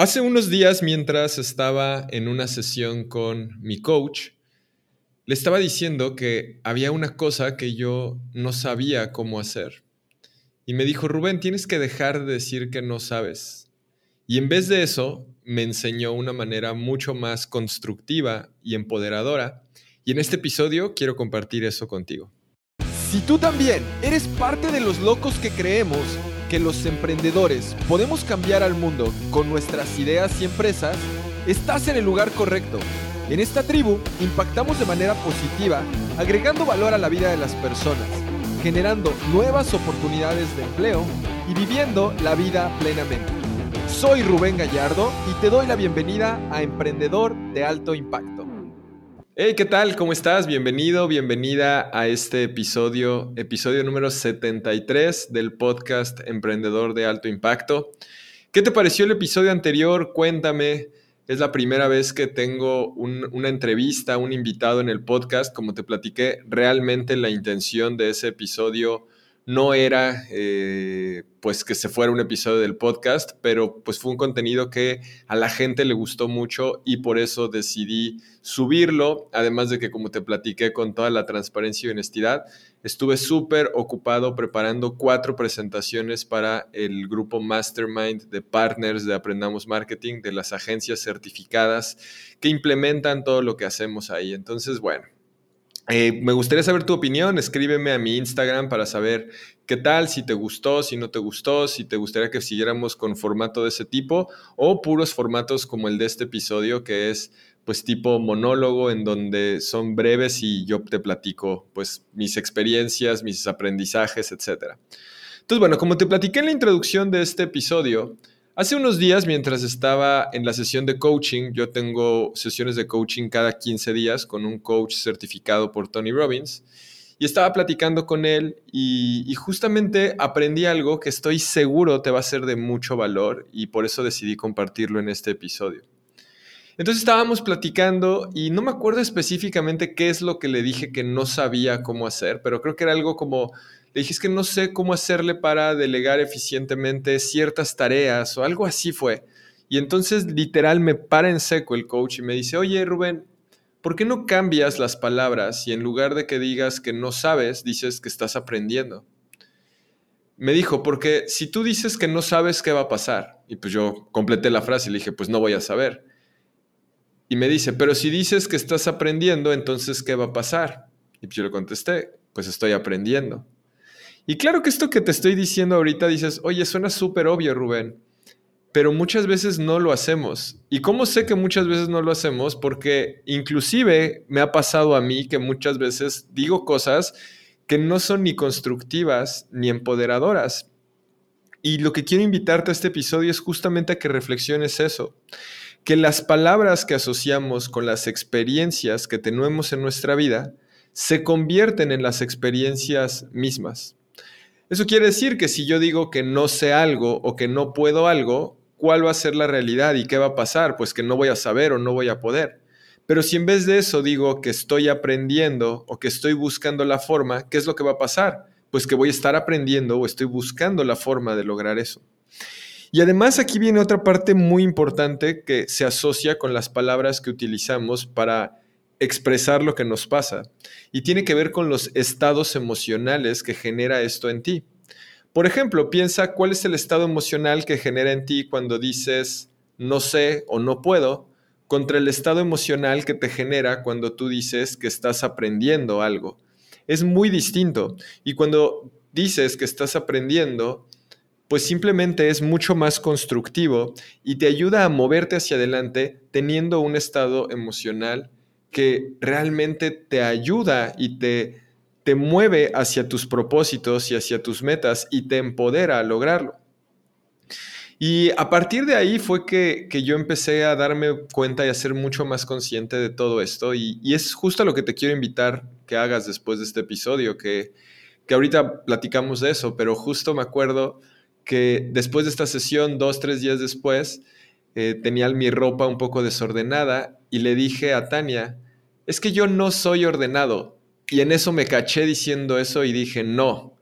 Hace unos días, mientras estaba en una sesión con mi coach, le estaba diciendo que había una cosa que yo no sabía cómo hacer. Y me dijo, Rubén, tienes que dejar de decir que no sabes. Y en vez de eso, me enseñó una manera mucho más constructiva y empoderadora. Y en este episodio quiero compartir eso contigo. Si tú también eres parte de los locos que creemos que los emprendedores podemos cambiar al mundo con nuestras ideas y empresas, estás en el lugar correcto. En esta tribu impactamos de manera positiva, agregando valor a la vida de las personas, generando nuevas oportunidades de empleo y viviendo la vida plenamente. Soy Rubén Gallardo y te doy la bienvenida a Emprendedor de Alto Impacto. Hey, ¿qué tal? ¿Cómo estás? Bienvenido, bienvenida a este episodio, episodio número 73 del podcast Emprendedor de Alto Impacto. ¿Qué te pareció el episodio anterior? Cuéntame. Es la primera vez que tengo una entrevista, un invitado en el podcast. Como te platiqué, realmente la intención de ese episodio no era eh, pues que se fuera un episodio del podcast, pero pues fue un contenido que a la gente le gustó mucho y por eso decidí subirlo, además de que como te platiqué con toda la transparencia y honestidad, estuve súper ocupado preparando cuatro presentaciones para el grupo Mastermind de partners de Aprendamos Marketing, de las agencias certificadas que implementan todo lo que hacemos ahí. Entonces, bueno, eh, me gustaría saber tu opinión, escríbeme a mi Instagram para saber qué tal, si te gustó, si no te gustó, si te gustaría que siguiéramos con formato de ese tipo o puros formatos como el de este episodio que es pues tipo monólogo en donde son breves y yo te platico pues mis experiencias, mis aprendizajes, etc. Entonces bueno, como te platiqué en la introducción de este episodio, Hace unos días, mientras estaba en la sesión de coaching, yo tengo sesiones de coaching cada 15 días con un coach certificado por Tony Robbins, y estaba platicando con él y, justamente aprendí algo que estoy seguro te va a ser de mucho valor y por eso decidí compartirlo en este episodio. Entonces estábamos platicando y no me acuerdo específicamente qué es lo que le dije que no sabía cómo hacer, pero creo que era algo como le dije, es que no sé cómo hacerle para delegar eficientemente ciertas tareas o algo así fue. Y entonces literal me para en seco el coach y me dice, oye Rubén, ¿por qué no cambias las palabras y en lugar de que digas que no sabes, dices que estás aprendiendo? Me dijo, porque si tú dices que no sabes qué va a pasar, y pues yo completé la frase y le dije, pues no voy a saber. Y me dice, pero si dices que estás aprendiendo, entonces ¿qué va a pasar? Y pues yo le contesté, pues estoy aprendiendo. Y claro que esto que te estoy diciendo ahorita dices, oye, suena súper obvio, Rubén, pero muchas veces no lo hacemos. ¿Y cómo sé que muchas veces no lo hacemos? Porque inclusive me ha pasado a mí que muchas veces digo cosas que no son ni constructivas ni empoderadoras. Y lo que quiero invitarte a este episodio es justamente a que reflexiones eso, que las palabras que asociamos con las experiencias que tenemos en nuestra vida se convierten en las experiencias mismas. Eso quiere decir que si yo digo que no sé algo o que no puedo algo, ¿cuál va a ser la realidad y qué va a pasar? Pues que no voy a saber o no voy a poder. Pero si en vez de eso digo que estoy aprendiendo o que estoy buscando la forma, ¿qué es lo que va a pasar? Pues que voy a estar aprendiendo o estoy buscando la forma de lograr eso. Y además aquí viene otra parte muy importante que se asocia con las palabras que utilizamos para expresar lo que nos pasa y tiene que ver con los estados emocionales que genera esto en ti. Por ejemplo, piensa cuál es el estado emocional que genera en ti cuando dices no sé o no puedo contra el estado emocional que te genera cuando tú dices que estás aprendiendo algo. Es muy distinto y cuando dices que estás aprendiendo, pues simplemente es mucho más constructivo y te ayuda a moverte hacia adelante teniendo un estado emocional que realmente te ayuda y te, te mueve hacia tus propósitos y hacia tus metas y te empodera a lograrlo. Y a partir de ahí fue que, yo empecé a darme cuenta y a ser mucho más consciente de todo esto. Y, es justo lo que te quiero invitar que hagas después de este episodio, que, que ahorita platicamos de eso, pero justo me acuerdo que después de esta sesión, dos, tres días después, eh, tenía mi ropa un poco desordenada y le dije a Tania, es que yo no soy ordenado. Y en eso me caché diciendo eso y dije, no,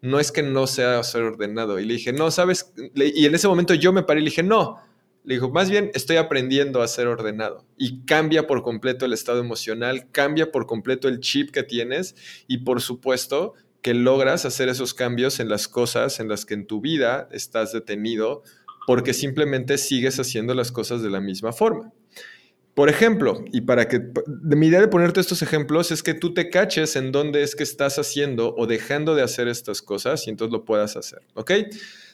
no es que no sea ser ordenado. Y le dije, no, sabes, y en ese momento yo me paré y le dije, no, Le dijo, más bien estoy aprendiendo a ser ordenado y cambia por completo el estado emocional, cambia por completo el chip que tienes y por supuesto que logras hacer esos cambios en las cosas en las que en tu vida estás detenido porque simplemente sigues haciendo las cosas de la misma forma. Por ejemplo, y para que de mi idea de ponerte estos ejemplos es que tú te caches en dónde es que estás haciendo o dejando de hacer estas cosas y entonces lo puedas hacer, ¿ok?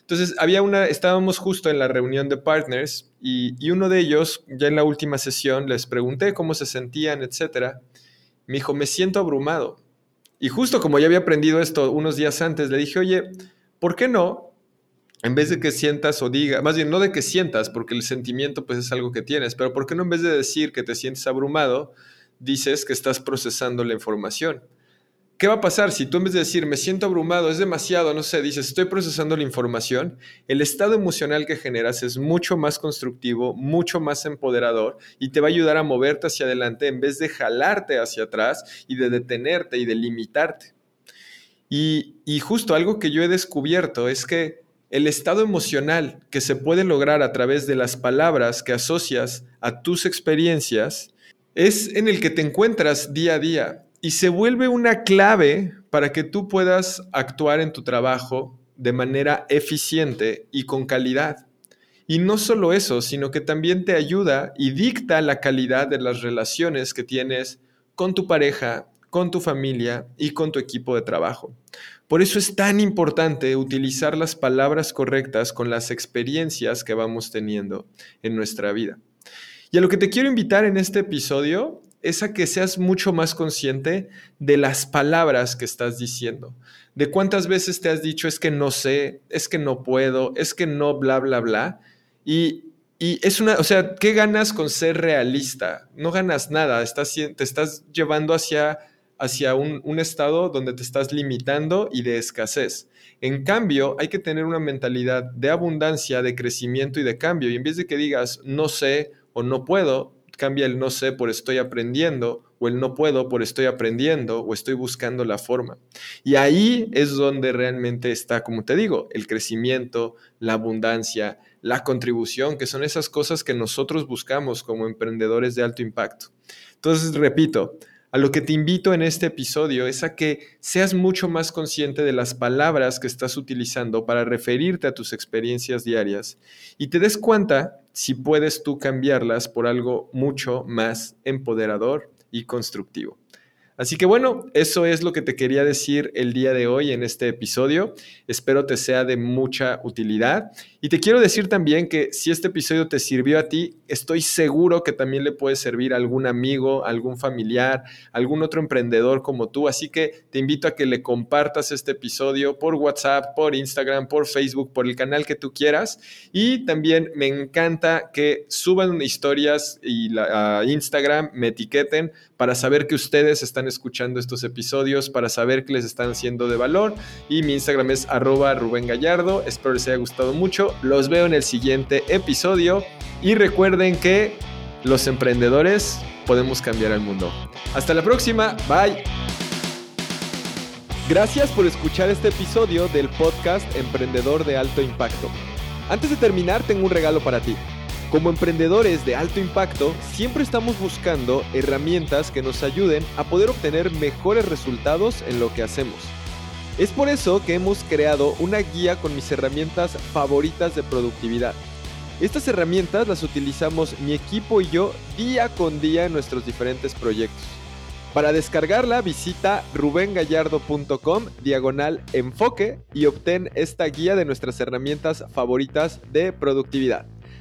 Entonces, había una, estábamos justo en la reunión de partners y, uno de ellos, ya en la última sesión, les pregunté cómo se sentían, etcétera. Me dijo, me siento abrumado. Y justo como ya había aprendido esto unos días antes, le dije, oye, ¿por qué no? En vez de que sientas o diga, más bien no de que sientas, porque el sentimiento pues es algo que tienes, pero ¿por qué no en vez de decir que te sientes abrumado, dices que estás procesando la información? ¿Qué va a pasar si tú en vez de decir me siento abrumado, es demasiado, no sé, dices estoy procesando la información? El estado emocional que generas es mucho más constructivo, mucho más empoderador y te va a ayudar a moverte hacia adelante en vez de jalarte hacia atrás y de detenerte y de limitarte. Y, y justo algo que yo he descubierto es que el estado emocional que se puede lograr a través de las palabras que asocias a tus experiencias es en el que te encuentras día a día y se vuelve una clave para que tú puedas actuar en tu trabajo de manera eficiente y con calidad. Y no solo eso, sino que también te ayuda y dicta la calidad de las relaciones que tienes con tu pareja, con tu familia y con tu equipo de trabajo. Por eso es tan importante utilizar las palabras correctas con las experiencias que vamos teniendo en nuestra vida. Y a lo que te quiero invitar en este episodio es a que seas mucho más consciente de las palabras que estás diciendo, de cuántas veces te has dicho es que no sé, es que no puedo, es que no, bla, bla, bla. Y, es una, o sea, ¿qué ganas con ser realista? No ganas nada, estás, te estás llevando hacia, hacia un, un estado donde te estás limitando y de escasez. En cambio, hay que tener una mentalidad de abundancia, de crecimiento y de cambio. Y en vez de que digas no sé o no puedo, cambia el no sé por estoy aprendiendo o el no puedo por estoy aprendiendo o estoy buscando la forma. Y ahí es donde realmente está, como te digo, el crecimiento, la abundancia, la contribución, que son esas cosas que nosotros buscamos como emprendedores de alto impacto. Entonces, repito, a lo que te invito en este episodio es a que seas mucho más consciente de las palabras que estás utilizando para referirte a tus experiencias diarias y te des cuenta si puedes tú cambiarlas por algo mucho más empoderador y constructivo. Así que bueno, eso es lo que te quería decir el día de hoy en este episodio. Espero te sea de mucha utilidad. Y te quiero decir también que si este episodio te sirvió a ti, estoy seguro que también le puede servir a algún amigo, algún familiar, algún otro emprendedor como tú. Así que te invito a que le compartas este episodio por WhatsApp, por Instagram, por Facebook, por el canal que tú quieras. Y también me encanta que suban historias y a Instagram, me etiqueten para saber que ustedes están escuchando estos episodios, para saber que les están haciendo de valor. Y mi Instagram es arroba Rubén Gallardo. Espero les haya gustado mucho. Los veo en el siguiente episodio. Y recuerden que los emprendedores podemos cambiar el mundo. Hasta la próxima. Bye. Gracias por escuchar este episodio del podcast Emprendedor de Alto Impacto. Antes de terminar, tengo un regalo para ti. Como emprendedores de alto impacto, siempre estamos buscando herramientas que nos ayuden a poder obtener mejores resultados en lo que hacemos. Es por eso que hemos creado una guía con mis herramientas favoritas de productividad. Estas herramientas las utilizamos mi equipo y yo día con día en nuestros diferentes proyectos. Para descargarla visita rubengallardo.com diagonal enfoque y obtén esta guía de nuestras herramientas favoritas de productividad.